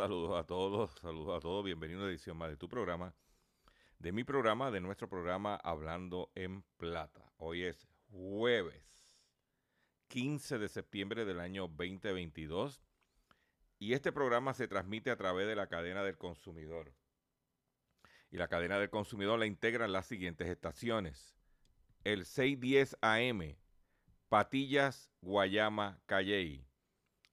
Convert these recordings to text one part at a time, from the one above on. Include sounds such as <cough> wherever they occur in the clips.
Saludos a todos, saludos a todos. Bienvenido a edición más de tu programa, de mi programa, de nuestro programa Hablando en Plata. Hoy es jueves 15 de septiembre del año 2022 y este programa se transmite a través de la cadena del consumidor. Y la cadena del consumidor la integran las siguientes estaciones. El 610 AM, Patillas, Guayama, Calley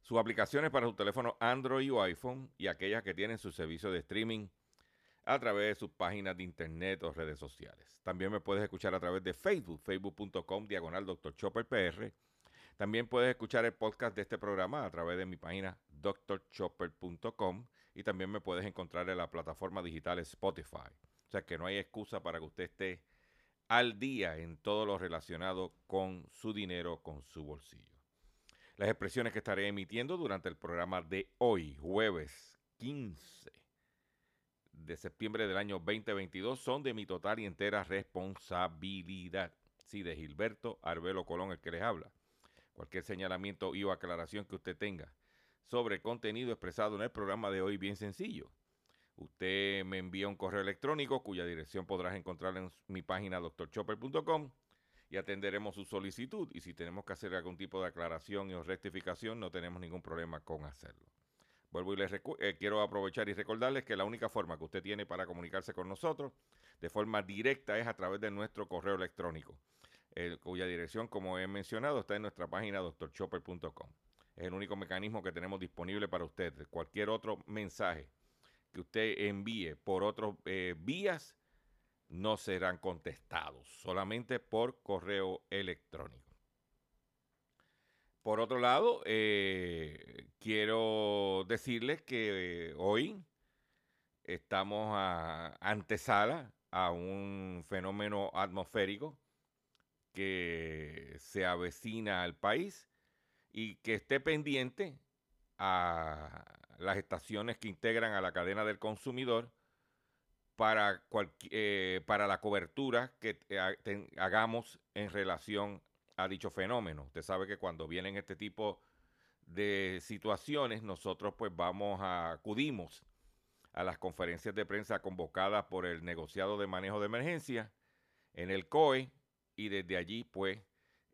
sus aplicaciones para su teléfono Android o iPhone y aquellas que tienen su servicio de streaming a través de sus páginas de internet o redes sociales. También me puedes escuchar a través de Facebook, facebook.com diagonal Dr. Chopper PR. También puedes escuchar el podcast de este programa a través de mi página drchopper.com y también me puedes encontrar en la plataforma digital Spotify. O sea que no hay excusa para que usted esté al día en todo lo relacionado con su dinero, con su bolsillo. Las expresiones que estaré emitiendo durante el programa de hoy, jueves 15 de septiembre del año 2022, son de mi total y entera responsabilidad. Sí, de Gilberto Arbelo Colón, el que les habla. Cualquier señalamiento y o aclaración que usted tenga sobre contenido expresado en el programa de hoy, bien sencillo. Usted me envía un correo electrónico cuya dirección podrás encontrar en mi página drchopper.com y atenderemos su solicitud. Y si tenemos que hacer algún tipo de aclaración o rectificación, no tenemos ningún problema con hacerlo. Vuelvo y les eh, quiero aprovechar y recordarles que la única forma que usted tiene para comunicarse con nosotros de forma directa es a través de nuestro correo electrónico, eh, cuya dirección, como he mencionado, está en nuestra página drchopper.com. Es el único mecanismo que tenemos disponible para usted. Cualquier otro mensaje que usted envíe por otras vías no serán contestados, solamente por correo electrónico. Por otro lado, eh, quiero decirles que eh, hoy estamos a antesala a un fenómeno atmosférico que se avecina al país y que esté pendiente a las estaciones que integran a la cadena del consumidor para, cualqui- eh, para la cobertura que hagamos en relación a dicho fenómeno. Usted sabe que cuando vienen este tipo de situaciones, nosotros pues vamos a, acudimos a las conferencias de prensa convocadas por el negociado de manejo de emergencia en el COE y desde allí pues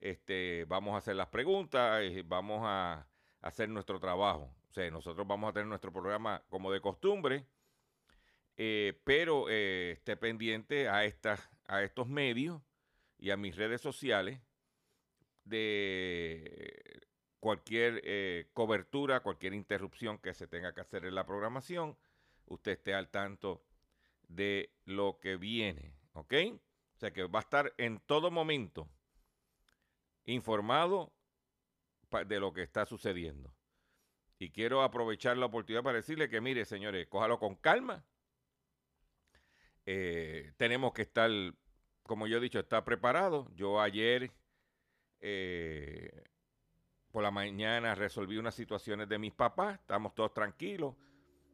este, vamos a hacer las preguntas, eh, vamos a hacer nuestro trabajo. O sea, nosotros vamos a tener nuestro programa como de costumbre, eh, pero eh, esté pendiente a, estas, a estos medios y a mis redes sociales de cualquier eh, cobertura, cualquier interrupción que se tenga que hacer en la programación, usted esté al tanto de lo que viene, ¿ok? O sea que va a estar en todo momento informado de lo que está sucediendo. Y quiero aprovechar la oportunidad para decirle que, mire, señores, cójalo con calma. Eh, tenemos que estar, como yo he dicho, estar preparados. Yo ayer eh, por la mañana resolví unas situaciones de mis papás, estamos todos tranquilos.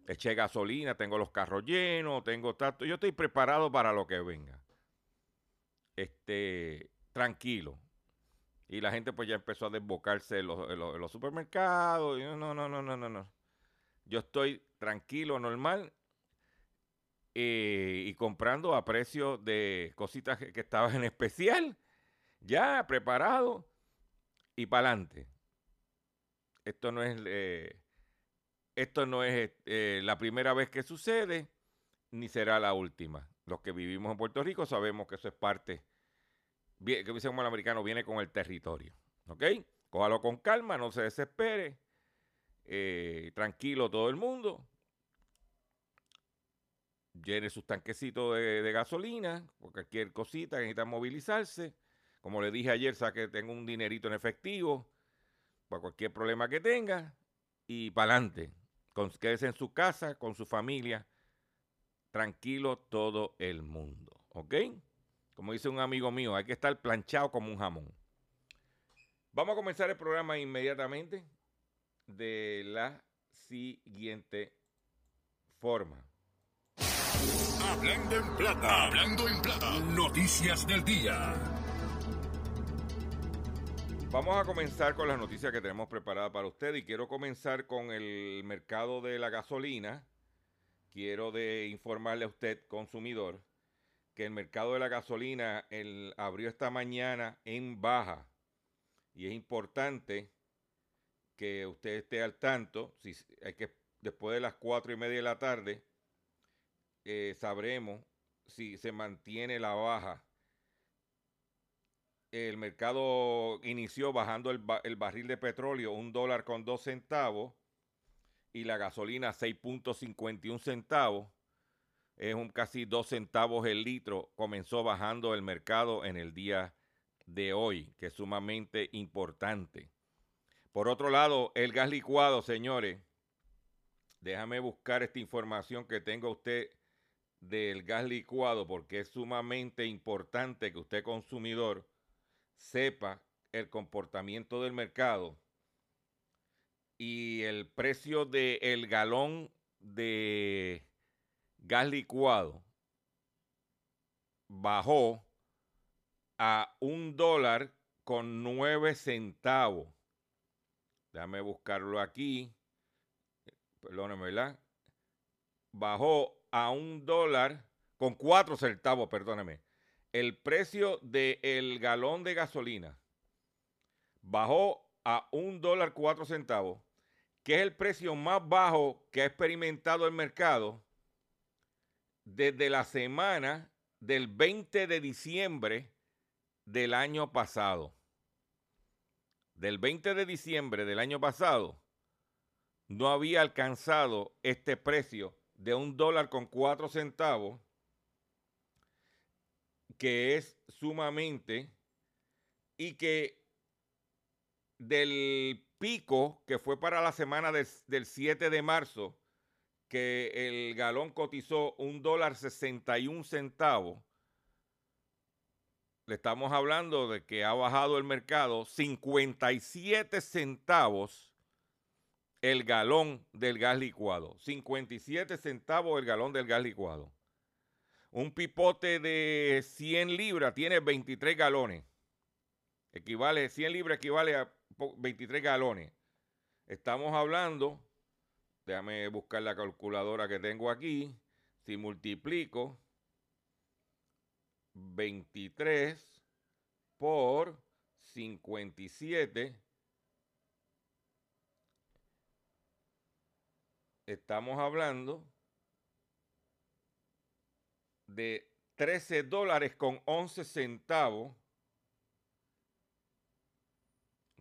Eché gasolina, tengo los carros llenos, tengo tanto. Yo estoy preparado para lo que venga. Este, tranquilo. Y la gente pues ya empezó a desbocarse en los, supermercados. no, no, no, no, no, no. Yo estoy tranquilo, normal. Eh, y comprando a precio de cositas que, estaban en especial. Ya preparado y para adelante. Esto no es, eh, esto no es eh, la primera vez que sucede, ni será la última. Los que vivimos en Puerto Rico sabemos que eso es parte que dice como el americano, viene con el territorio. ¿Ok? Cójalo con calma, no se desespere. Eh, tranquilo todo el mundo. Llene sus tanquecitos de, gasolina, cualquier cosita que necesita movilizarse. Como le dije ayer, saque, tengo un dinerito en efectivo para cualquier problema que tenga. Y para adelante. Quédese en su casa, con su familia. Tranquilo todo el mundo. ¿Ok? Como dice un amigo mío, hay que estar planchado como un jamón. Vamos a comenzar el programa inmediatamente de la siguiente forma. Hablando en plata, hablando en plata, noticias del día. Vamos a comenzar con las noticias que tenemos preparadas para usted y quiero comenzar con el mercado de la gasolina. Quiero informarle a usted, consumidor, que el mercado de la gasolina el, abrió esta mañana en baja. Y es importante que usted esté al tanto. Si hay que, después de las cuatro y media de la tarde, eh, sabremos si se mantiene la baja. El mercado inició bajando el, el barril de petróleo un dólar con dos centavos y la gasolina 6.51 centavos es un casi dos centavos el litro, comenzó bajando el mercado en el día de hoy, que es sumamente importante. Por otro lado, el gas licuado, señores, déjame buscar esta información que tenga usted del gas licuado, porque es sumamente importante que usted consumidor sepa el comportamiento del mercado y el precio del galón de gas licuado bajó a un dólar con nueve centavos. Déjame buscarlo aquí. Perdóneme, ¿verdad? Bajó a un dólar con cuatro centavos, perdóneme. El precio del galón de gasolina bajó a un dólar cuatro centavos, que es el precio más bajo que ha experimentado el mercado desde la semana del 20 de diciembre del año pasado. Del 20 de diciembre del año pasado, no había alcanzado este precio de un dólar con cuatro centavos, que es sumamente, y que del pico que fue para la semana del 7 de marzo, que el galón cotizó un dólar 61 centavos, le estamos hablando de que ha bajado el mercado 57 centavos el galón del gas licuado. 57 centavos el galón del gas licuado. Un pipote de 100 libras tiene 23 galones. Equivale, 100 libras equivale a 23 galones. Estamos hablando Déjame buscar la calculadora que tengo aquí. Si multiplico 23 por 57, estamos hablando de 13 dólares con 11 centavos.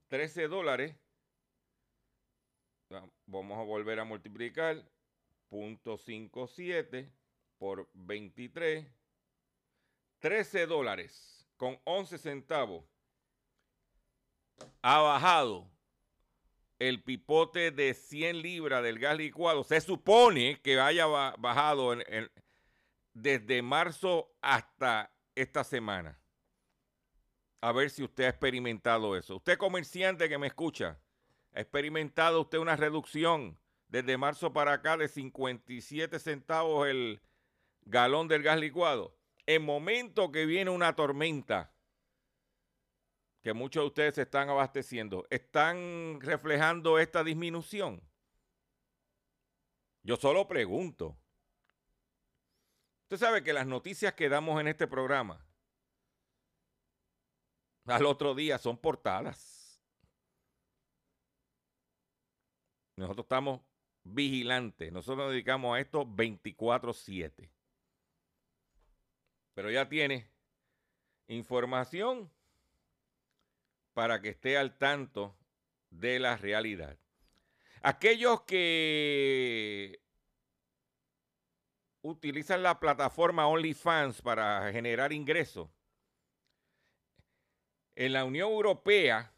13 dólares Vamos a volver a multiplicar. 0.57 por 23. 13 dólares con 11 centavos. Ha bajado el pipote de 100 libras del gas licuado se supone que haya bajado desde marzo hasta esta semana. A ver si usted ha experimentado eso. Usted comerciante que me escucha, ¿ha experimentado usted una reducción desde marzo para acá de 57 centavos el galón del gas licuado? En momento que viene una tormenta, que muchos de ustedes se están abasteciendo, ¿están reflejando esta disminución? Yo solo pregunto. Usted sabe que las noticias que damos en este programa al otro día son portadas. Nosotros estamos vigilantes. Nosotros nos dedicamos a esto 24/7. Pero ya tiene información para que esté al tanto de la realidad. Aquellos que utilizan la plataforma OnlyFans para generar ingresos, en la Unión Europea,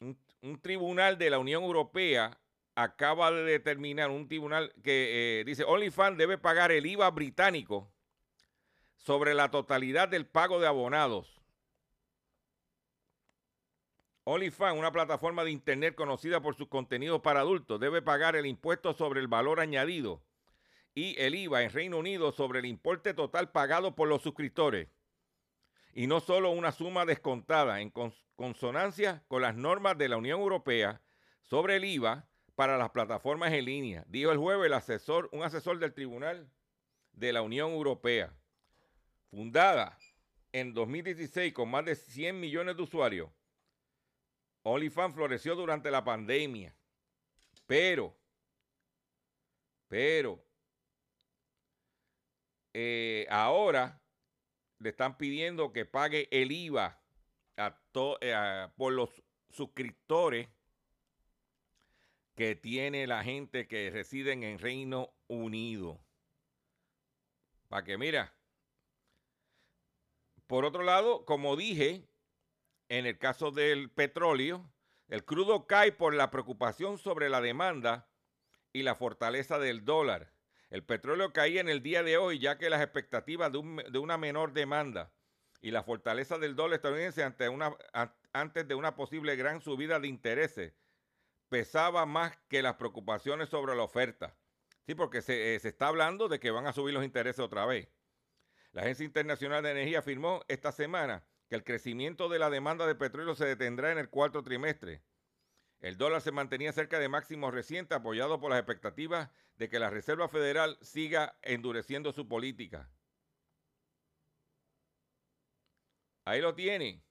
un, tribunal de la Unión Europea acaba de determinar, un tribunal que eh, dice, OnlyFans debe pagar el IVA británico sobre la totalidad del pago de abonados OnlyFans, una plataforma de Internet conocida por sus contenidos para adultos, debe pagar el impuesto sobre el valor añadido y el IVA en Reino Unido sobre el importe total pagado por los suscriptores. Y no solo una suma descontada en consonancia con las normas de la Unión Europea sobre el IVA para las plataformas en línea, dijo el jueves el asesor, un asesor del Tribunal de la Unión Europea. Fundada en 2016 con más de 100 millones de usuarios, OnlyFans floreció durante la pandemia, pero, pero, eh, ahora le están pidiendo que pague el IVA a eh, por los suscriptores que tiene la gente que reside en Reino Unido. Para que mira. Por otro lado, como dije, en el caso del petróleo, el crudo cae por la preocupación sobre la demanda y la fortaleza del dólar. El petróleo caía en el día de hoy ya que las expectativas de, una menor demanda y la fortaleza del dólar estadounidense ante una, antes de una posible gran subida de intereses pesaba más que las preocupaciones sobre la oferta. Sí, porque se, eh, se está hablando de que van a subir los intereses otra vez. La Agencia Internacional de Energía afirmó esta semana que el crecimiento de la demanda de petróleo se detendrá en el cuarto trimestre. El dólar se mantenía cerca de máximos recientes, apoyado por las expectativas de que la Reserva Federal siga endureciendo su política. Ahí lo tiene.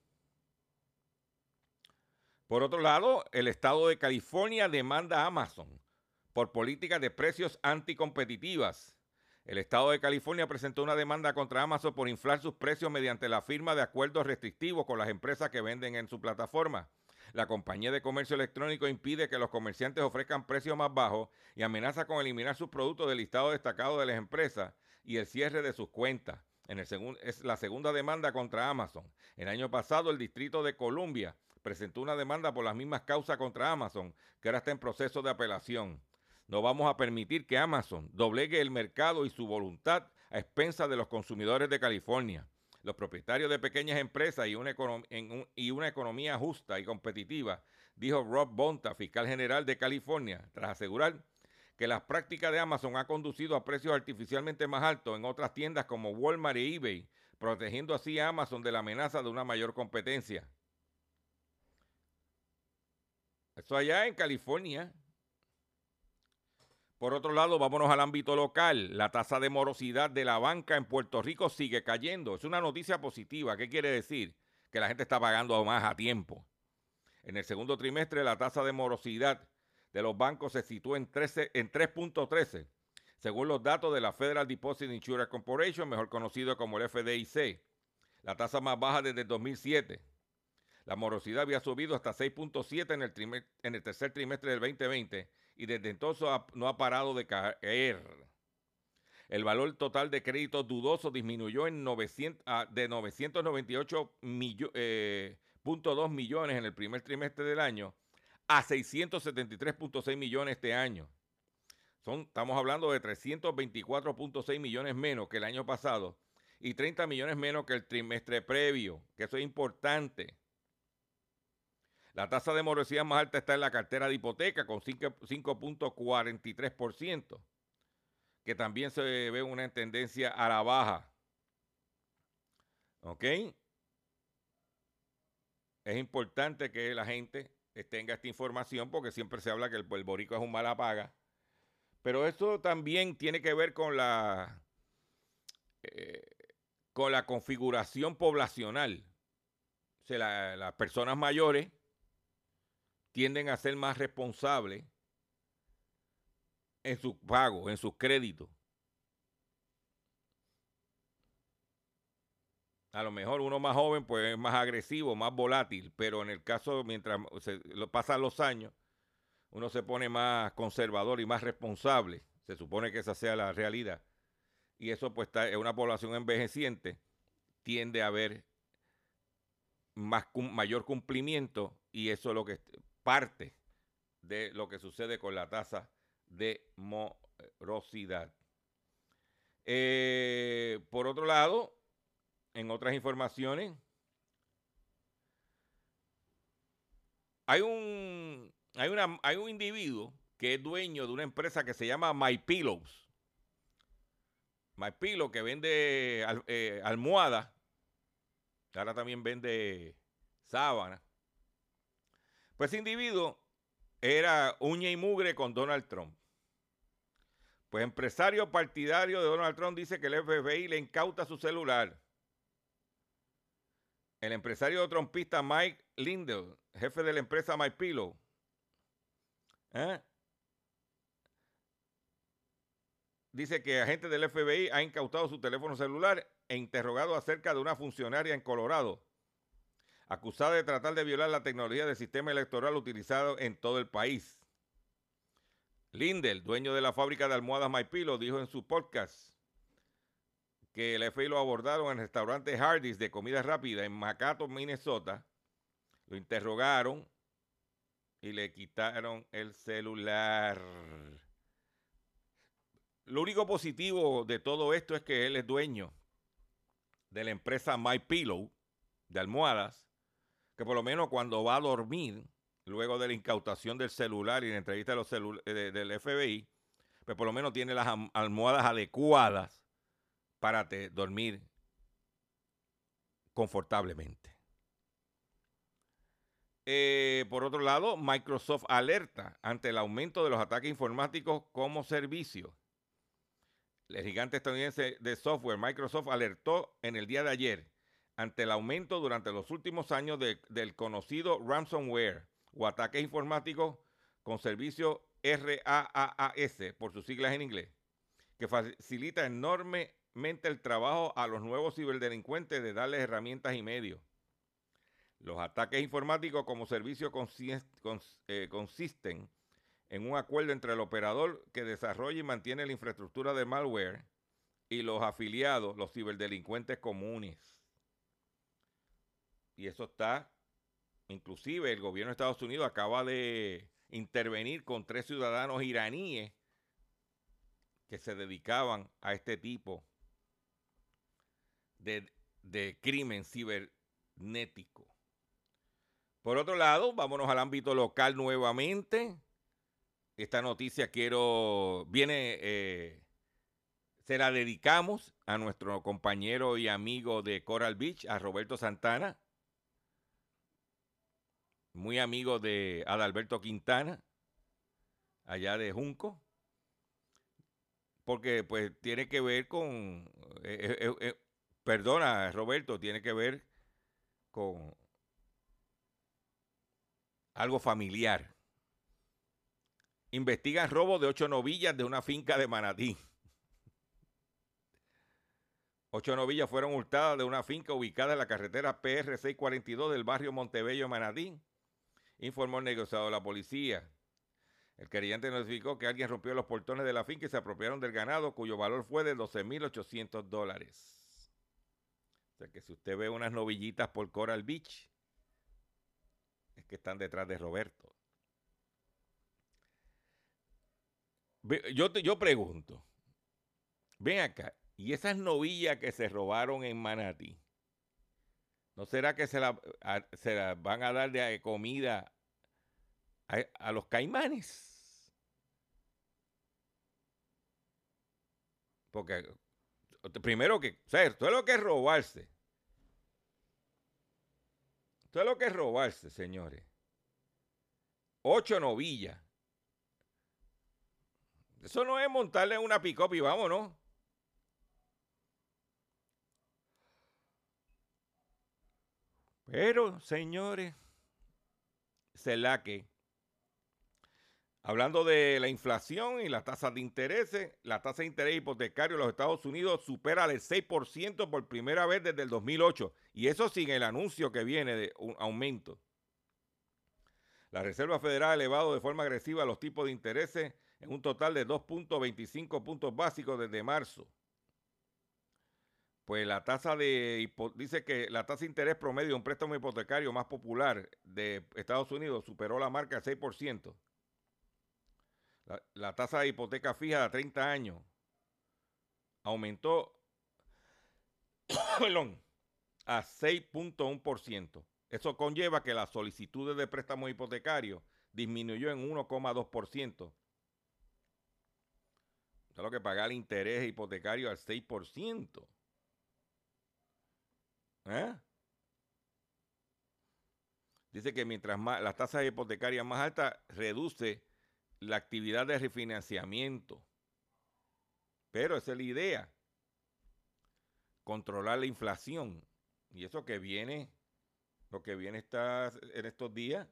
Por otro lado, el estado de California demanda a Amazon por políticas de precios anticompetitivas. El Estado de California presentó una demanda contra Amazon por inflar sus precios mediante la firma de acuerdos restrictivos con las empresas que venden en su plataforma. La compañía de comercio electrónico impide que los comerciantes ofrezcan precios más bajos y amenaza con eliminar sus productos del listado destacado de las empresas y el cierre de sus cuentas. En el es la segunda demanda contra Amazon. El año pasado, el Distrito de Columbia presentó una demanda por las mismas causas contra Amazon, que ahora está en proceso de apelación. No vamos a permitir que Amazon doblegue el mercado y su voluntad a expensas de los consumidores de California. Los propietarios de pequeñas empresas y una, economía justa y competitiva, dijo Rob Bonta, fiscal general de California, tras asegurar que las prácticas de Amazon han conducido a precios artificialmente más altos en otras tiendas como Walmart y eBay, protegiendo así a Amazon de la amenaza de una mayor competencia. Eso allá en California. Por otro lado, vámonos al ámbito local. La tasa de morosidad de la banca en Puerto Rico sigue cayendo. Es una noticia positiva. ¿Qué quiere decir? Que la gente está pagando más a tiempo. En el segundo trimestre, la tasa de morosidad de los bancos se situó en, en 3.13, según los datos de la Federal Deposit Insurance Corporation, mejor conocido como el FDIC, la tasa más baja desde el 2007. La morosidad había subido hasta 6.7 en, en el tercer trimestre del 2020 y desde entonces no ha parado de caer. El valor total de créditos dudosos disminuyó en 900, ah, de 998.2 eh, millones en el primer trimestre del año a 673.6 millones este año. Son, estamos hablando de 324.6 millones menos que el año pasado y 30 millones menos que el trimestre previo, que eso es importante. La tasa de morosidad más alta está en la cartera de hipoteca con 5.43%, que también se ve una tendencia a la baja. ¿Ok? Es importante que la gente tenga esta información porque siempre se habla que el, el es un mala paga. Pero esto también tiene que ver con la, eh, con la configuración poblacional. O las personas mayores tienden a ser más responsables en sus pagos, en sus créditos. A lo mejor uno más joven pues es más agresivo, más volátil, pero en el caso mientras se, pasan los años, uno se pone más conservador y más responsable. Se supone que esa sea la realidad. Y eso pues está, una población envejeciente tiende a haber más, mayor cumplimiento y eso es lo que parte de lo que sucede con la tasa de morosidad. Eh, por otro lado, en otras informaciones, hay un, hay, hay un individuo que es dueño de una empresa que se llama My Pillows. My Pillow que vende eh, almohadas. Ahora también vende sábana. Pues ese individuo era uña y mugre con Donald Trump. Pues empresario partidario de Donald Trump dice que el FBI le incauta su celular. El empresario trompista Mike Lindell, jefe de la empresa MyPillow, ¿eh? dice que agentes del FBI ha incautado su teléfono celular e interrogado acerca de una funcionaria en Colorado acusada de tratar de violar la tecnología del sistema electoral utilizado en todo el país. Lindell, dueño de la fábrica de almohadas MyPillow, dijo en su podcast que el FBI lo abordaron en el restaurante Hardee's de comida rápida en Macato, Minnesota. Lo interrogaron y le quitaron el celular. Lo único positivo de todo esto es que él es dueño de la empresa MyPillow de almohadas que por lo menos cuando va a dormir, luego de la incautación del celular y la entrevista de los del FBI, pues por lo menos tiene las almohadas adecuadas para dormir confortablemente. Eh, por otro lado, Microsoft alerta ante el aumento de los ataques informáticos como servicio. El gigante estadounidense de software Microsoft alertó en el día de ayer ante el aumento durante los últimos años del conocido ransomware o ataques informáticos con servicio RAAS, por sus siglas en inglés, que facilita enormemente el trabajo a los nuevos ciberdelincuentes de darles herramientas y medios. Los ataques informáticos como servicio eh, consisten en un acuerdo entre el operador que desarrolla y mantiene la infraestructura de malware y los afiliados, los ciberdelincuentes comunes. Y eso está, inclusive el gobierno de Estados Unidos acaba de intervenir con tres ciudadanos iraníes que se dedicaban a este tipo de, de crimen cibernético. Por otro lado, vámonos al ámbito local nuevamente. Esta noticia quiero, viene, eh, se la dedicamos a nuestro compañero y amigo de Coral Beach, a Roberto Santana muy amigo de Adalberto Quintana, allá de Junco, porque pues tiene que ver con, eh, eh, eh, perdona Roberto, tiene que ver con algo familiar. Investigan robo de ocho novillas de una finca de Manatí. Ocho novillas fueron hurtadas de una finca ubicada en la carretera PR 642 del barrio Montebello, Manatí informó el negociado de la policía. El querellante notificó que alguien rompió los portones de la finca y se apropiaron del ganado, cuyo valor fue de 12.800 dólares. O sea que si usted ve unas novillitas por Coral Beach, es que están detrás de Roberto. Yo, te, yo pregunto, ven acá, ¿y esas novillas que se robaron en Manatí? ¿No será que se se van a dar de comida a, los caimanes? Porque primero que, o sea, es lo que es robarse. Es lo que es robarse, señores. Ocho novillas. Eso no es montarle una pick y vámonos. Pero, señores, se la que, hablando de la inflación y las tasas de interés, la tasa de interés hipotecario en los Estados Unidos supera el 6% por primera vez desde el 2008. Y eso sin el anuncio que viene de un aumento. La Reserva Federal ha elevado de forma agresiva los tipos de intereses en un total de 2.25 puntos básicos desde marzo pues la tasa de dice que la tasa de interés promedio de un préstamo hipotecario más popular de Estados Unidos superó la marca del 6%. La, la tasa de hipoteca fija de 30 años aumentó <coughs> a 6.1%. Eso conlleva que las solicitudes de préstamos hipotecarios disminuyó en 1,2%. Es lo que paga el interés hipotecario al 6%. ¿Eh? Dice que mientras más las tasas hipotecarias más altas, reduce la actividad de refinanciamiento. Pero esa es la idea. Controlar la inflación. Y eso que viene, lo que viene está en estos días.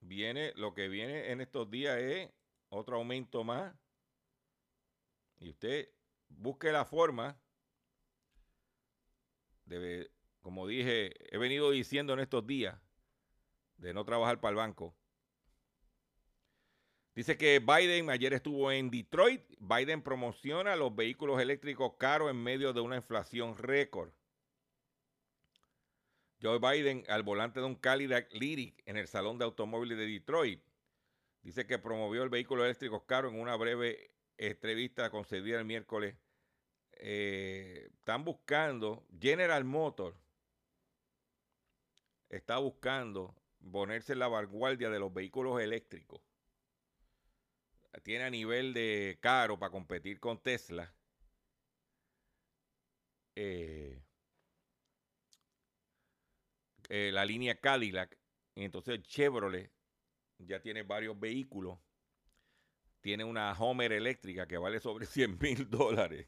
Viene, lo que viene en estos días es otro aumento más. Y usted busque la forma de, como dije, he venido diciendo en estos días, de no trabajar para el banco. Dice que Biden ayer estuvo en Detroit. Biden promociona los vehículos eléctricos caros en medio de una inflación récord. Joe Biden al volante de un Cadillac Lyric en el Salón de Automóviles de Detroit. Dice que promovió el vehículo eléctrico caro en una breve entrevista concedida el miércoles, eh, están buscando, General Motors está buscando ponerse en la vanguardia de los vehículos eléctricos. Tiene a nivel de caro para competir con Tesla. Eh, eh, la línea Cadillac. Y entonces Chevrolet ya tiene varios vehículos tiene una Homer eléctrica que vale sobre <laughs> 100 mil dólares.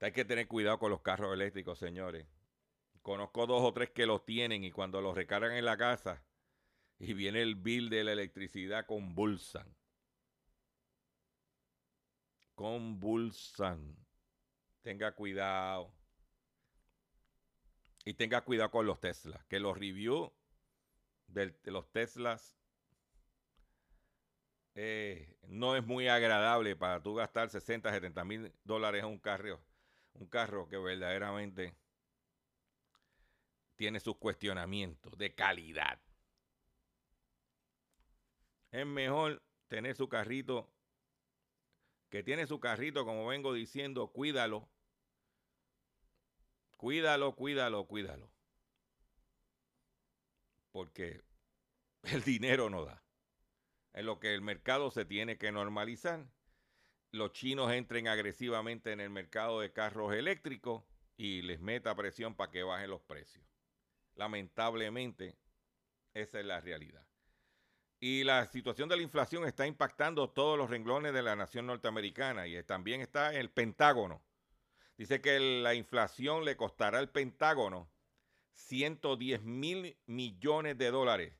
Hay que tener cuidado con los carros eléctricos, señores. Conozco dos o tres que los tienen y cuando los recargan en la casa y viene el bill de la electricidad, convulsan. Convulsan. Tenga cuidado. Y tenga cuidado con los Teslas. Que los reviews de los Teslas eh, no es muy agradable para tú gastar 60, 70 mil dólares en un carro, un carro que verdaderamente tiene sus cuestionamientos de calidad. Es mejor tener su carrito, que tiene su carrito, como vengo diciendo, cuídalo. Cuídalo, cuídalo, cuídalo. Porque <laughs> el dinero no da en lo que el mercado se tiene que normalizar. Los chinos entren agresivamente en el mercado de carros eléctricos y les meta presión para que bajen los precios. Lamentablemente, esa es la realidad. Y la situación de la inflación está impactando todos los renglones de la nación norteamericana y también está el Pentágono. Dice que la inflación le costará al Pentágono 110 mil millones de dólares.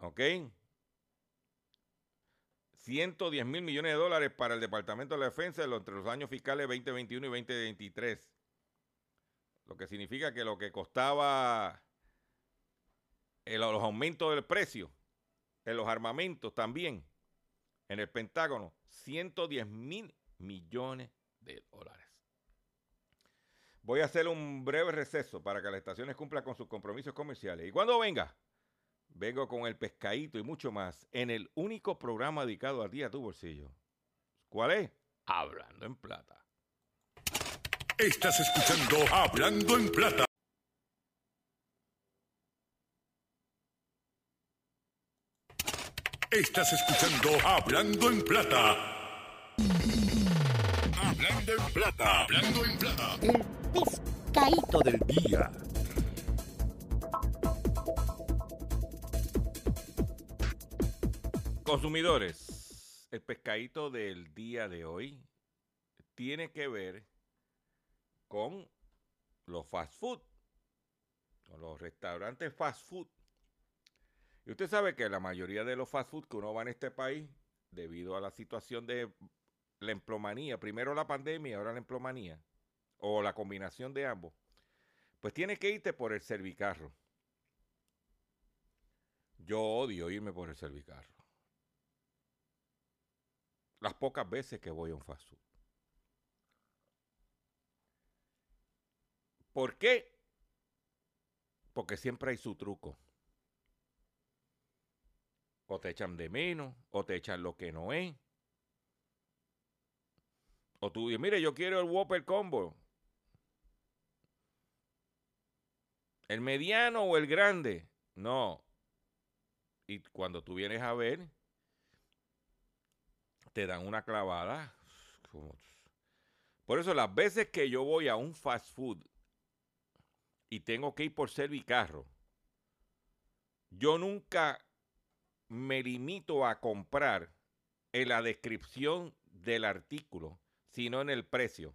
¿Ok? 110 mil millones de dólares para el Departamento de la Defensa entre los años fiscales 2021 y 2023. Lo que significa que lo que costaba los aumentos del precio en los armamentos también en el Pentágono, 110 mil millones de dólares. Voy a hacer un breve receso para que las estaciones cumplan con sus compromisos comerciales. Y cuando venga, vengo con el pescadito y mucho más en el único programa dedicado a ti a tu bolsillo. ¿Cuál es? Hablando en plata. Estás escuchando Hablando en Plata. Estás escuchando Hablando en Plata. Hablando en Plata. Hablando en Plata. El pescadito del día. Consumidores, el pescadito del día de hoy tiene que ver con los fast food, con los restaurantes fast food. Y usted sabe que la mayoría de los fast food que uno va en este país, debido a la situación de la emplomanía, primero la pandemia, ahora la emplomanía, o la combinación de ambos, pues tiene que irte por el servicarro. Yo odio irme por el servicarro. Las pocas veces que voy a un fast food. ¿Por qué? Porque siempre hay su truco. O te echan de menos, o te echan lo que no es. O tú dices, mire, yo quiero el Whopper Combo. ¿El mediano o el grande? No. Y cuando tú vienes a ver, te dan una clavada. Por eso las veces que yo voy a un fast food y tengo que ir por servicarro, yo nunca me limito a comprar en la descripción del artículo, sino en el precio.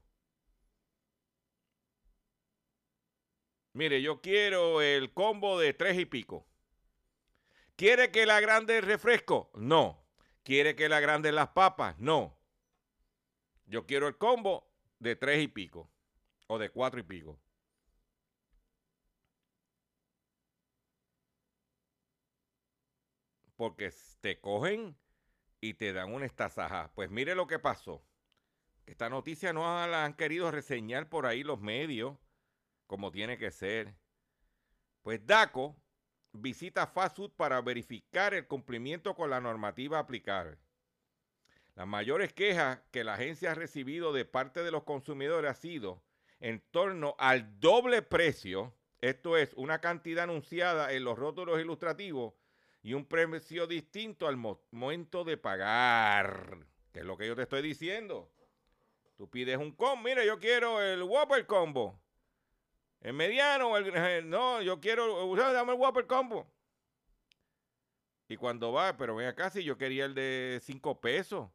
Mire, yo quiero el combo de tres y pico. ¿Quiere que la grande refresco? No. ¿Quiere que la grande las papas? No. Yo quiero el combo de tres y pico. O de cuatro y pico. Porque te cogen y te dan una estazaja. Pues mire lo que pasó. Esta noticia no la han querido reseñar por ahí los medios como tiene que ser. Pues DACO visita fast food para verificar el cumplimiento con la normativa aplicable. Las mayores quejas que la agencia ha recibido de parte de los consumidores ha sido en torno al doble precio, esto es, una cantidad anunciada en los rótulos ilustrativos y un precio distinto al momento de pagar, que es lo que yo te estoy diciendo. Tú pides un combo, mira, yo quiero el Whopper Combo. El mediano, el, no, yo quiero, dame el Whopper Combo. Y cuando va, pero ven acá, si yo quería el de 5 pesos.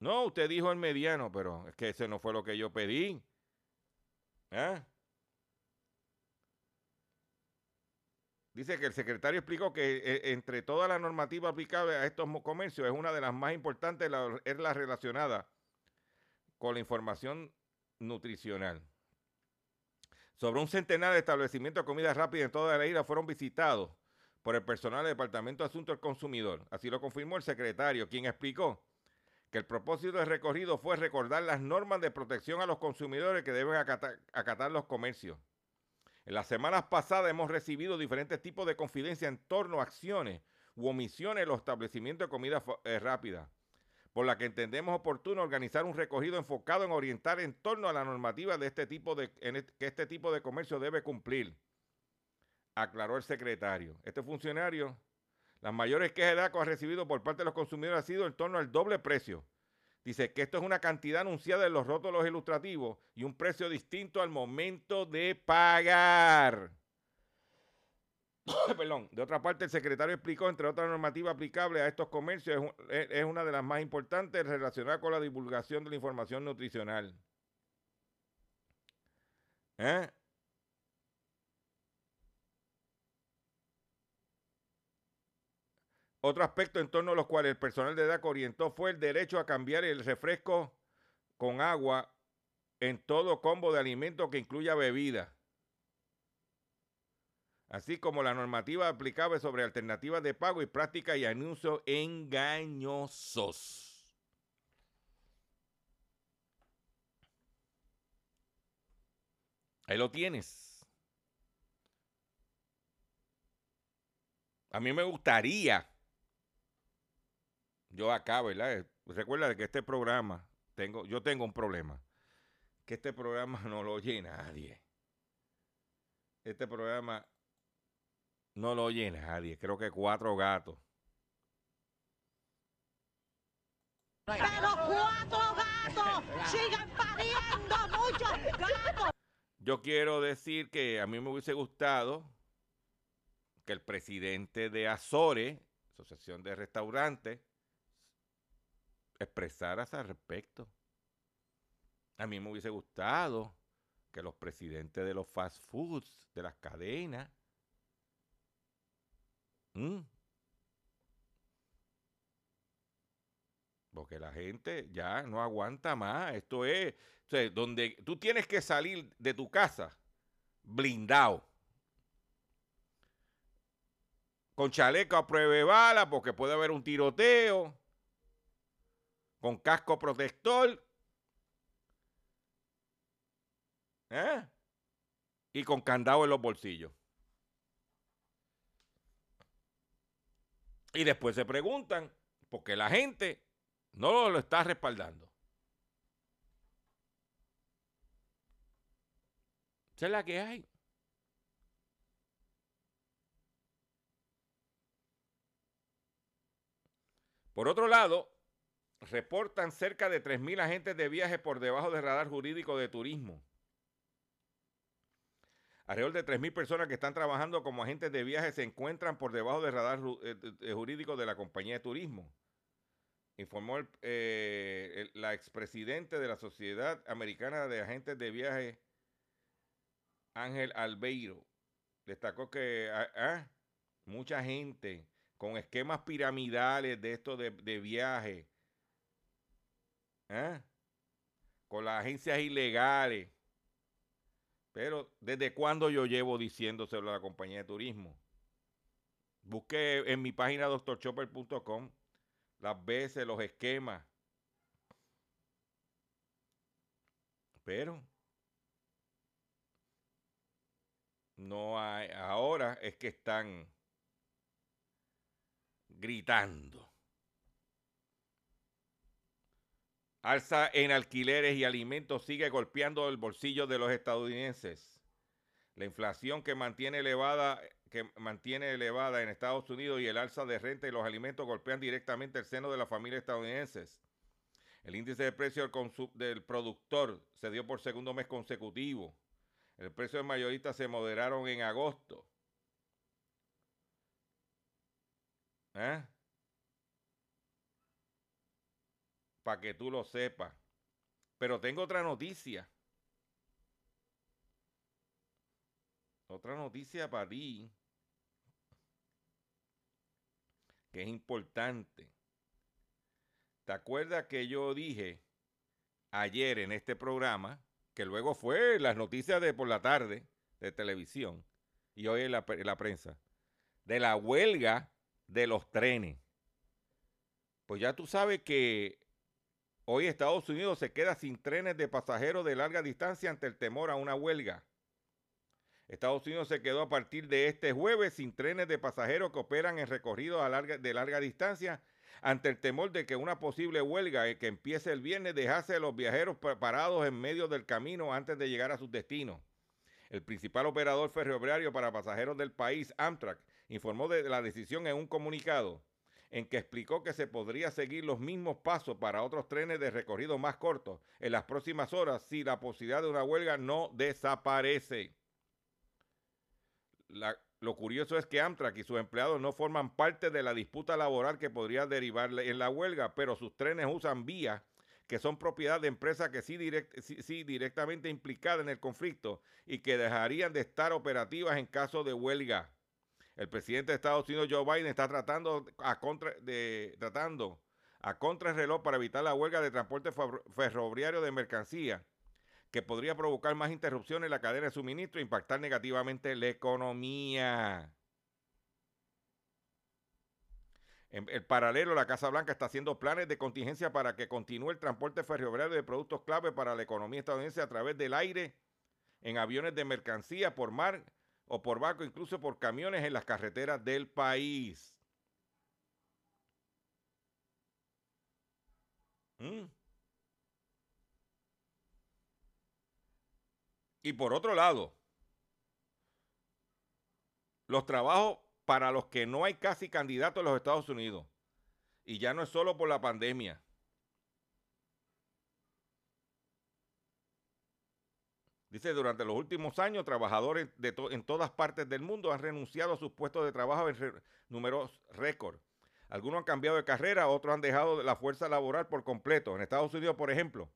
No, usted dijo el mediano, pero es que ese no fue lo que yo pedí. ¿Eh? Dice que el secretario explicó que eh, entre toda la normativa aplicable a estos comercios es una de las más importantes, es la relacionada con la información nutricional. Sobre un centenar de establecimientos de comida rápida en toda la isla fueron visitados por el personal del Departamento de Asuntos del Consumidor. Así lo confirmó el secretario, quien explicó que el propósito del recorrido fue recordar las normas de protección a los consumidores que deben acatar, los comercios. En las semanas pasadas hemos recibido diferentes tipos de confidencia en torno a acciones u omisiones en los establecimientos de comida eh, rápida por la que entendemos oportuno organizar un recogido enfocado en orientar en torno a la normativa de este tipo de, que este tipo de comercio debe cumplir, aclaró el secretario. Este funcionario, las mayores quejas de ACO ha recibido por parte de los consumidores ha sido en torno al doble precio. Dice que esto es una cantidad anunciada en los rótulos ilustrativos y un precio distinto al momento de pagar. <coughs> Perdón. De otra parte, el secretario explicó, entre otras normativas aplicables a estos comercios, es, una de las más importantes relacionada con la divulgación de la información nutricional. ¿Eh? Otro aspecto en torno a los cuales el personal de DACO orientó fue el derecho a cambiar el refresco con agua en todo combo de alimentos que incluya bebida así como la normativa aplicable sobre alternativas de pago y prácticas y anuncios engañosos. Ahí lo tienes. A mí me gustaría, yo acá, ¿verdad? Recuerda que este programa, tengo, yo tengo un problema, que este programa <laughs> no lo oye nadie. Este programa no lo oye nadie, creo que cuatro gatos. Pero cuatro gatos <laughs> siguen pariendo muchos gatos. Yo quiero decir que a mí me hubiese gustado que el presidente de Azores, Asociación de Restaurantes, expresara al respecto. A mí me hubiese gustado que los presidentes de los fast foods, de las cadenas, porque la gente ya no aguanta más. Esto es, donde tú tienes que salir de tu casa blindado. Con chaleco a prueba de bala, porque puede haber un tiroteo. Con casco protector. ¿Eh? Y con candado en los bolsillos. Y después se preguntan, porque la gente no lo está respaldando. Esa es la que hay. Por otro lado, reportan cerca de 3.000 agentes de viaje por debajo del radar jurídico de turismo. Alrededor de 3.000 personas que están trabajando como agentes de viaje se encuentran por debajo del radar eh, eh, jurídico de la compañía de turismo informó eh, la expresidente de la Sociedad Americana de Agentes de Viaje, Ángel Albeiro. Destacó que ah, ah, mucha gente con esquemas piramidales de esto de, viaje, ¿ah? con las agencias ilegales. Pero, ¿desde cuándo yo llevo diciéndoselo a la compañía de turismo? Busque en mi página doctorchopper.com las veces, los esquemas. Pero no hay, ahora es que están gritando. Alza en alquileres y alimentos sigue golpeando el bolsillo de los estadounidenses. La inflación que mantiene elevada que mantiene elevada en Estados Unidos y el alza de renta y los alimentos golpean directamente el seno de las familias estadounidenses. El índice de precio del, productor se dio por segundo mes consecutivo. El precio de mayorista se moderaron en agosto. ¿Eh? Para que tú lo sepas. Pero tengo otra noticia. Otra noticia para ti. que es importante. ¿Te acuerdas que yo dije ayer en este programa, que luego fue las noticias de por la tarde de televisión y hoy en la, en la prensa, de la huelga de los trenes? Pues ya tú sabes que hoy Estados Unidos se queda sin trenes de pasajeros de larga distancia ante el temor a una huelga. Estados Unidos se quedó a partir de este jueves sin trenes de pasajeros que operan en recorridos de larga distancia ante el temor de que una posible huelga eh, que empiece el viernes dejase a los viajeros parados en medio del camino antes de llegar a sus destinos. El principal operador ferroviario para pasajeros del país, Amtrak, informó de la decisión en un comunicado en que explicó que se podría seguir los mismos pasos para otros trenes de recorrido más cortos en las próximas horas si la posibilidad de una huelga no desaparece lo curioso es que Amtrak y sus empleados no forman parte de la disputa laboral que podría derivar en la huelga, pero sus trenes usan vías que son propiedad de empresas que sí, sí, directamente implicadas en el conflicto y que dejarían de estar operativas en caso de huelga. El presidente de Estados Unidos, Joe Biden, está tratando a contra de tratando a contrarreloj para evitar la huelga de transporte ferroviario de mercancías que podría provocar más interrupciones en la cadena de suministro e impactar negativamente la economía. En el paralelo, la Casa Blanca está haciendo planes de contingencia para que continúe el transporte ferroviario de productos clave para la economía estadounidense a través del aire en aviones de mercancía por mar o por barco, incluso por camiones en las carreteras del país. ¿Mm? Y por otro lado, los trabajos para los que no hay casi candidatos en los Estados Unidos. Y ya no es solo por la pandemia. Dice, durante los últimos años, trabajadores de en todas partes del mundo han renunciado a sus puestos de trabajo en números récord. Algunos han cambiado de carrera, otros han dejado la fuerza laboral por completo. En Estados Unidos, por ejemplo,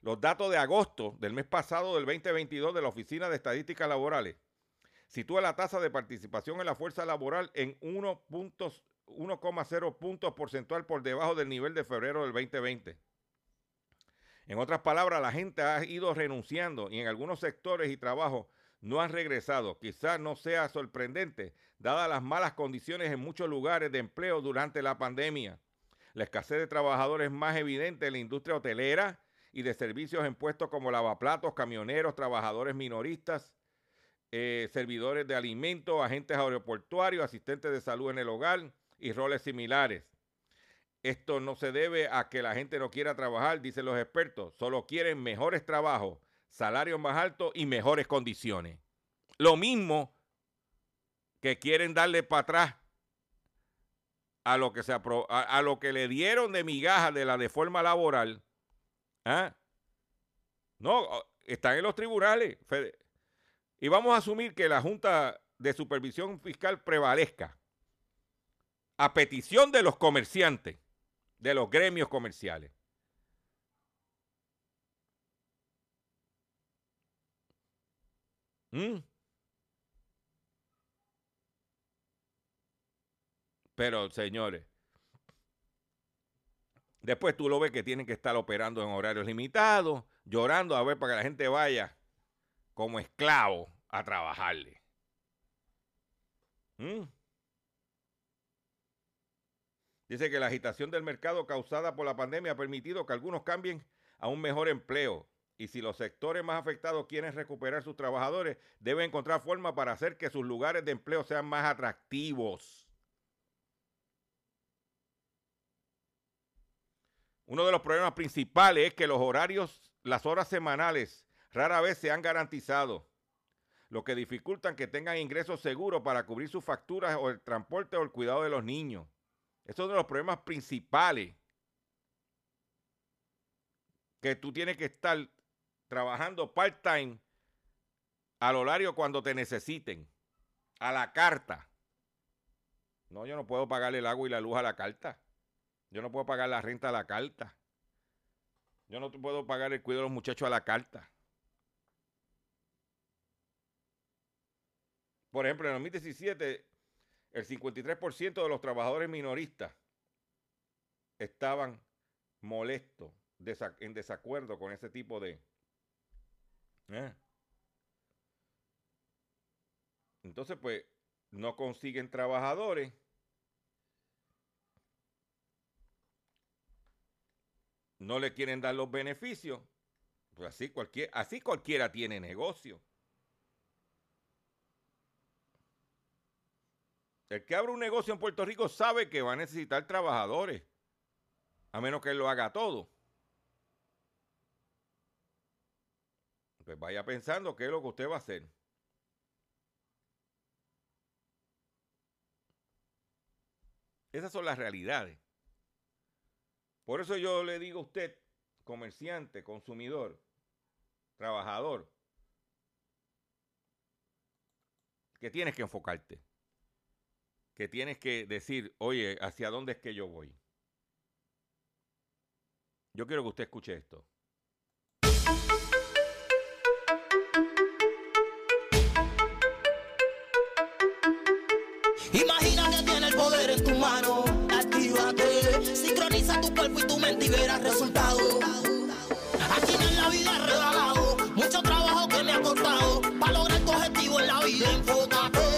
los datos de agosto del mes pasado del 2022 de la Oficina de Estadísticas Laborales sitúa la tasa de participación en la fuerza laboral en 1,0 puntos porcentual por debajo del nivel de febrero del 2020. En otras palabras, la gente ha ido renunciando y en algunos sectores y trabajos no han regresado. Quizás no sea sorprendente, dadas las malas condiciones en muchos lugares de empleo durante la pandemia. La escasez de trabajadores más evidente en la industria hotelera y de servicios en puestos como lavaplatos, camioneros, trabajadores minoristas, eh, servidores de alimentos, agentes aeroportuarios, asistentes de salud en el hogar y roles similares. Esto no se debe a que la gente no quiera trabajar, dicen los expertos. Solo quieren mejores trabajos, salarios más altos y mejores condiciones. Lo mismo que quieren darle para atrás a lo que, se a, lo que le dieron de migaja de la deforma laboral. ¿ah? No, están en los tribunales. Y vamos a asumir que la Junta de Supervisión Fiscal prevalezca a petición de los comerciantes de los gremios comerciales. ¿Mm? Pero, señores, después tú lo ves que tienen que estar operando en horarios limitados, llorando a ver para que la gente vaya como esclavo a trabajarle. ¿Mm? Dice que la agitación del mercado causada por la pandemia ha permitido que algunos cambien a un mejor empleo. Y si los sectores más afectados quieren recuperar sus trabajadores, deben encontrar forma para hacer que sus lugares de empleo sean más atractivos. Uno de los problemas principales es que los horarios, las horas semanales, rara vez se han garantizado, lo que dificultan que tengan ingresos seguros para cubrir sus facturas o el transporte o el cuidado de los niños. Es uno de los problemas principales. Que tú tienes que estar trabajando part-time al horario cuando te necesiten. A la carta. No, yo no puedo pagarle el agua y la luz a la carta. Yo no puedo pagar la renta a la carta. Yo no puedo pagar el cuidado de los muchachos a la carta. Por ejemplo, en 2017 el 53% de los trabajadores minoristas estaban molestos, en desacuerdo con ese tipo de... ¿eh? Entonces, pues, no consiguen trabajadores. No le quieren dar los beneficios. Pues así, así cualquiera tiene negocio. El que abre un negocio en Puerto Rico sabe que va a necesitar trabajadores, a menos que él lo haga todo. Pues vaya pensando qué es lo que usted va a hacer. Esas son las realidades. Por eso yo le digo a usted, comerciante, consumidor, trabajador, que tienes que enfocarte que tienes que decir, oye, ¿hacia dónde es que yo voy? Yo quiero que usted escuche esto. Imagina que tiene el poder en tu mano. Actívate, sincroniza tu cuerpo y tu mente y verás resultados. Aquí en la vida regalado, mucho trabajo que me ha costado. Para lograr tu objetivo en la vida, enfócate.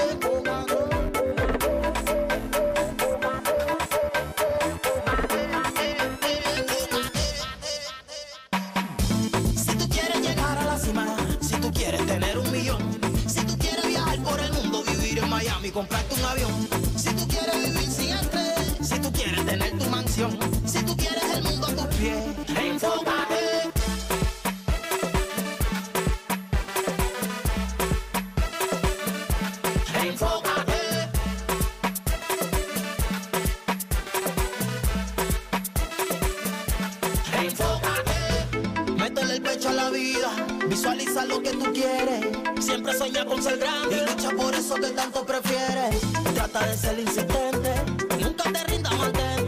Por eso que tanto prefieres. Trata de ser insistente, nunca te rindas, mantente.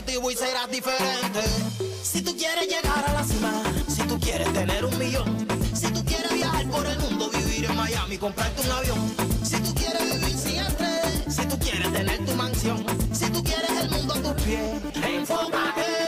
Positivo y serás diferente. Si tú quieres llegar a la cima, si tú quieres tener un millón, si tú quieres viajar por el mundo, vivir en Miami, comprarte un avión. Si tú quieres vivir estrés, si tú quieres tener tu mansión, si tú quieres el mundo a tus pies. Enfócate.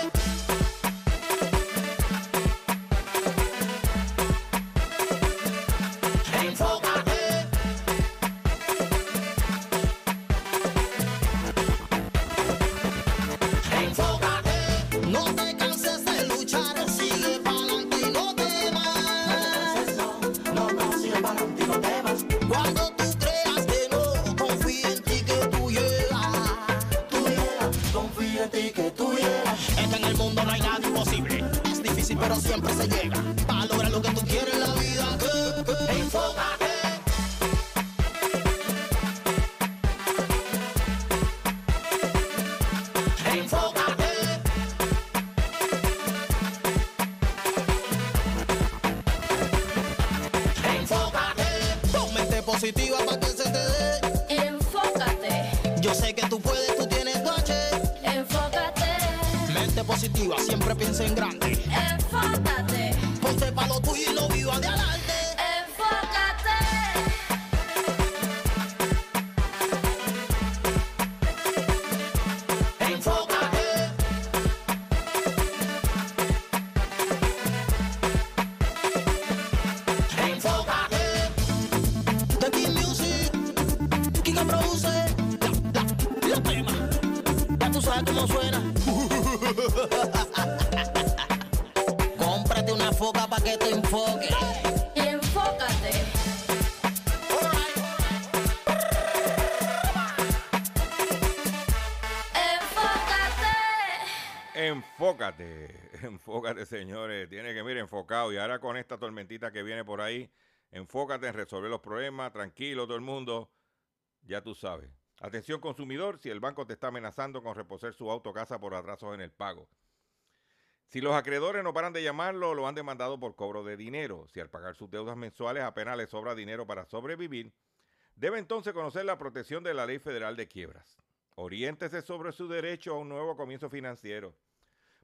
Enfócate, <laughs> enfócate, señores. Tiene que, mire, enfocado. Y ahora con esta tormentita que viene por ahí, enfócate en resolver los problemas. Tranquilo, todo el mundo. Ya tú sabes. Atención, consumidor, si el banco te está amenazando con reposer su auto casa por atrasos en el pago. Si los acreedores no paran de llamarlo, lo han demandado por cobro de dinero. Si al pagar sus deudas mensuales apenas le sobra dinero para sobrevivir, debe entonces conocer la protección de la Ley Federal de Quiebras. Oriéntese sobre su derecho a un nuevo comienzo financiero.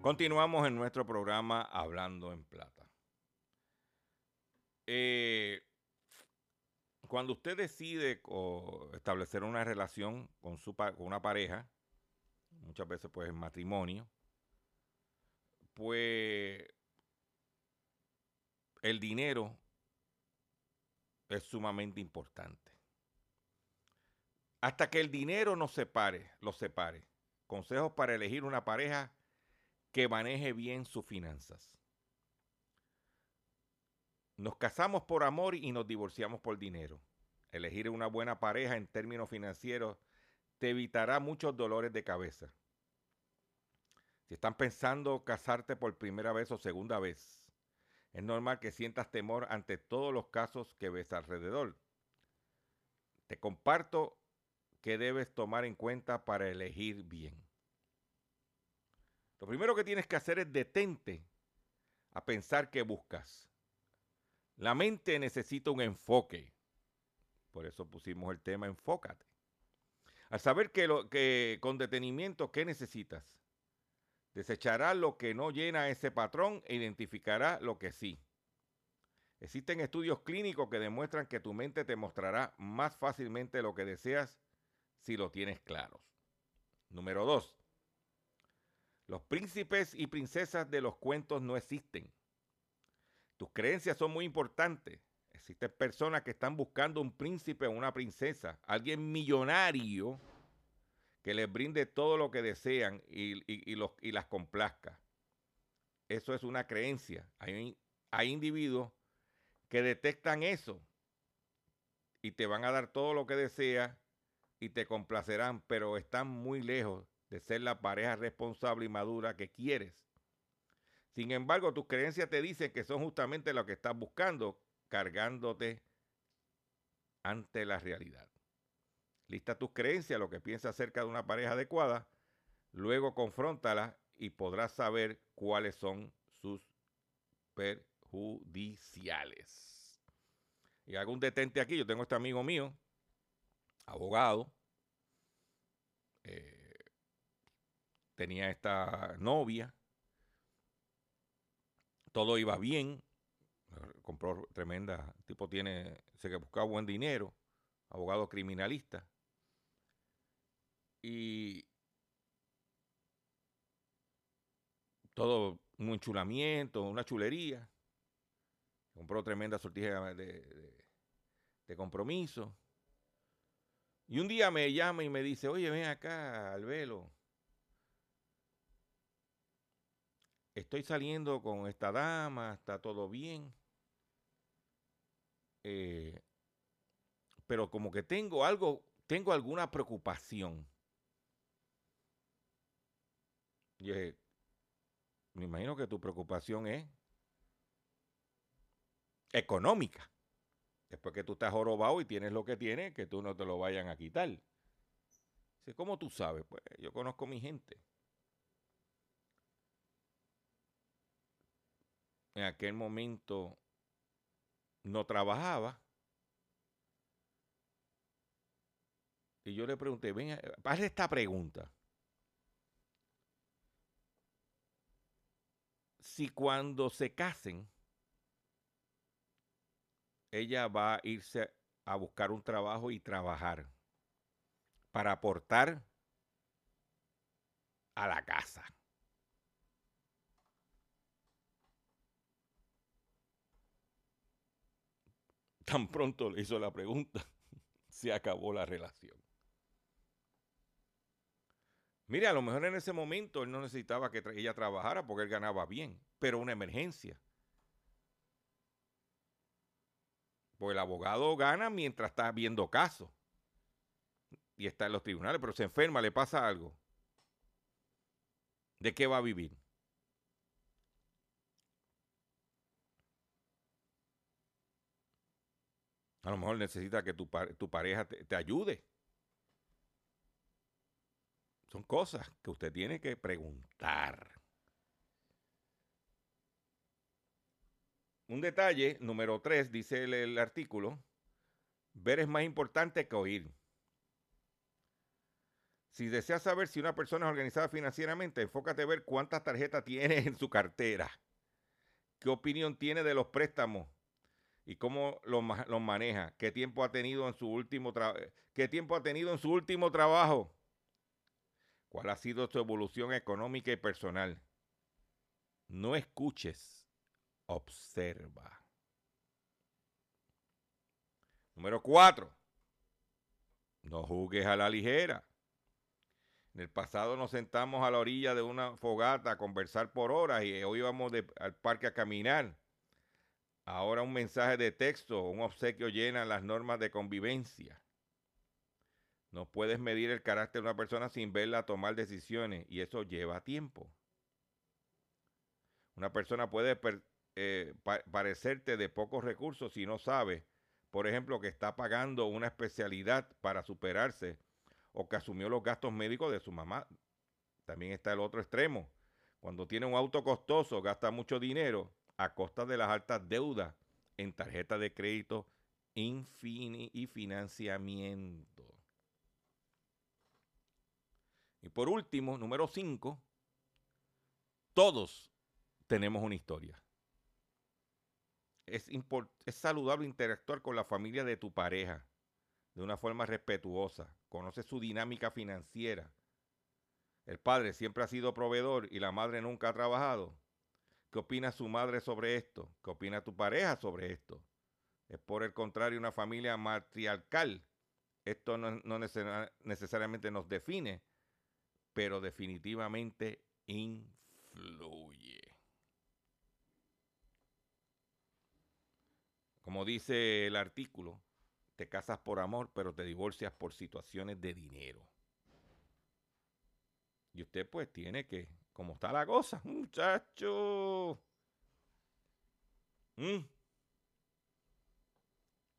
Continuamos en nuestro programa Hablando en Plata. Eh, cuando usted decide establecer una relación con, su, con una pareja, muchas veces pues en matrimonio, pues el dinero es sumamente importante. Hasta que el dinero nos separe, los separe. Consejos para elegir una pareja que maneje bien sus finanzas. Nos casamos por amor y nos divorciamos por dinero. Elegir una buena pareja en términos financieros te evitará muchos dolores de cabeza. Si están pensando casarte por primera vez o segunda vez, Es normal que sientas temor ante todos los casos que ves alrededor. Te comparto qué debes tomar en cuenta para elegir bien. Lo primero que tienes que hacer es detente a pensar qué buscas. La mente necesita un enfoque. Por eso pusimos el tema enfócate. Al saber que, con detenimiento qué necesitas, desechará lo que no llena ese patrón e identificará lo que sí. Existen estudios clínicos que demuestran que tu mente te mostrará más fácilmente lo que deseas si lo tienes claro. Número dos, los príncipes y princesas de los cuentos no existen. Tus creencias son muy importantes. Existen personas que están buscando un príncipe o una princesa, alguien millonario que les brinde todo lo que desean y, los, y las complazca. Eso es una creencia. Hay, hay individuos que detectan eso y te van a dar todo lo que deseas y te complacerán, pero están muy lejos de ser la pareja responsable y madura que quieres. Sin embargo, tus creencias te dicen que son justamente lo que estás buscando, cargándote ante la realidad. Lista tus creencias, lo que piensas acerca de una pareja adecuada, luego confróntala y podrás saber cuáles son sus perjudiciales. Y hago un detente aquí, yo tengo este amigo mío, abogado, eh, tenía esta novia, todo iba bien, compró tremenda, el tipo tiene, se que buscaba buen dinero, abogado criminalista, y todo un enchulamiento, una chulería, compró tremenda sortija de, de compromiso. Y un día me llama y me dice, oye, ven acá al velo. Estoy saliendo con esta dama, está todo bien. Eh, pero como que tengo algo, tengo alguna preocupación. Y me imagino que tu preocupación es económica. Después que tú estás jorobado y tienes lo que tienes, que tú no te lo vayan a quitar. ¿Cómo tú sabes? Pues yo conozco a mi gente. En aquel momento no trabajaba. Y yo le pregunté, ven, hazle esta pregunta. Si cuando se casen, ella va a irse a buscar un trabajo y trabajar para aportar a la casa. Tan pronto le hizo la pregunta, <laughs> se acabó la relación. Mire, a lo mejor en ese momento él no necesitaba que ella trabajara porque él ganaba bien, pero una emergencia. Pues el abogado gana mientras está viendo caso y está en los tribunales, pero se enferma, le pasa algo. ¿De qué va a vivir? A lo mejor necesita que tu, pareja te, ayude. Son cosas que usted tiene que preguntar. Un detalle, número tres, dice el, artículo, ver es más importante que oír. Si deseas saber si una persona es organizada financieramente, enfócate a ver cuántas tarjetas tiene en su cartera, qué opinión tiene de los préstamos, y cómo los lo maneja, qué tiempo ha tenido en su último qué tiempo ha tenido en su último trabajo, cuál ha sido su evolución económica y personal. No escuches, observa. Número cuatro, no jugues a la ligera. En el pasado nos sentamos a la orilla de una fogata a conversar por horas y hoy vamos al parque a caminar. Ahora un mensaje de texto un obsequio llena las normas de convivencia. No puedes medir el carácter de una persona sin verla tomar decisiones y eso lleva tiempo. Una persona puede eh, pa- parecerte de pocos recursos si no sabes, por ejemplo, que está pagando una especialidad para superarse o que asumió los gastos médicos de su mamá. También está el otro extremo. Cuando tiene un auto costoso, gasta mucho dinero a costa de las altas deudas en tarjeta de crédito y financiamiento. Y por último, número 5, todos tenemos una historia. Es saludable interactuar con la familia de tu pareja de una forma respetuosa. Conoce su dinámica financiera. El padre siempre ha sido proveedor y la madre nunca ha trabajado. ¿Qué opina su madre sobre esto? ¿Qué opina tu pareja sobre esto? Es por el contrario una familia matriarcal. Esto no, no necesar- necesariamente nos define, pero definitivamente influye. Como dice el artículo, te casas por amor, pero te divorcias por situaciones de dinero. Y usted pues tiene que, como está la cosa, muchacho. Mm.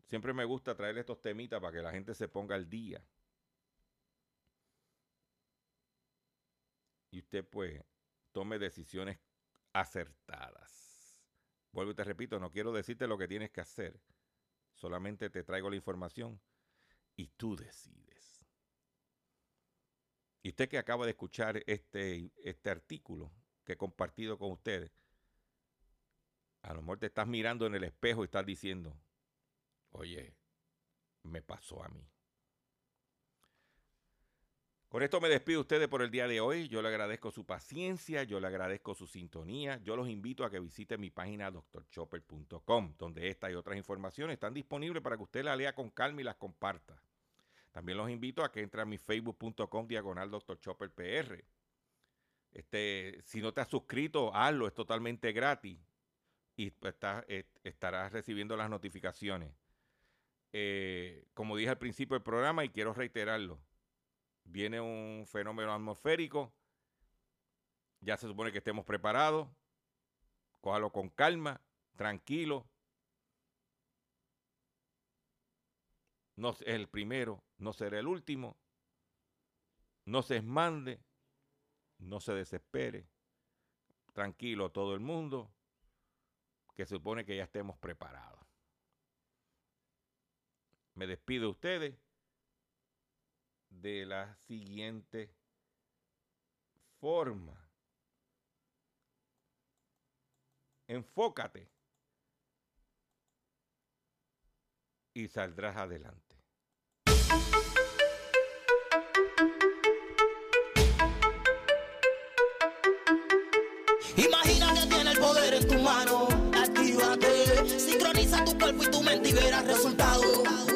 Siempre me gusta traer estos temitas para que la gente se ponga al día. Y usted pues tome decisiones acertadas. Vuelvo y te repito, no quiero decirte lo que tienes que hacer. Solamente te traigo la información y tú decides. Y usted que acaba de escuchar este, este artículo que he compartido con ustedes, a lo mejor te estás mirando en el espejo y estás diciendo, oye, me pasó a mí. Con esto me despido de ustedes por el día de hoy. Yo le agradezco su paciencia, yo le agradezco su sintonía. Yo los invito a que visiten mi página drchopper.com, donde esta y otras informaciones están disponibles para que usted la lea con calma y las comparta. También los invito a que entre a mi facebook.com diagonal drchopperpr. Este, si no te has suscrito, hazlo, es totalmente gratis y pues, está- estarás recibiendo las notificaciones. Eh, como dije al principio del programa y quiero reiterarlo, viene un fenómeno atmosférico, ya se supone que estemos preparados, cójalo con calma, tranquilo. No es el primero, no será el último. No se esmande, no se desespere. Tranquilo todo el mundo, que supone que ya estemos preparados. Me despido de ustedes de la siguiente forma. Enfócate y saldrás adelante. Imagina que tiene el poder en tu mano. Actívate, sincroniza tu cuerpo y tu mente y verás resultados.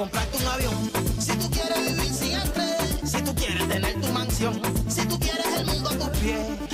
Comprarte un avión, si tú quieres vivir sin estrés, si tú quieres tener tu mansión, si tú quieres el mundo a tus pies,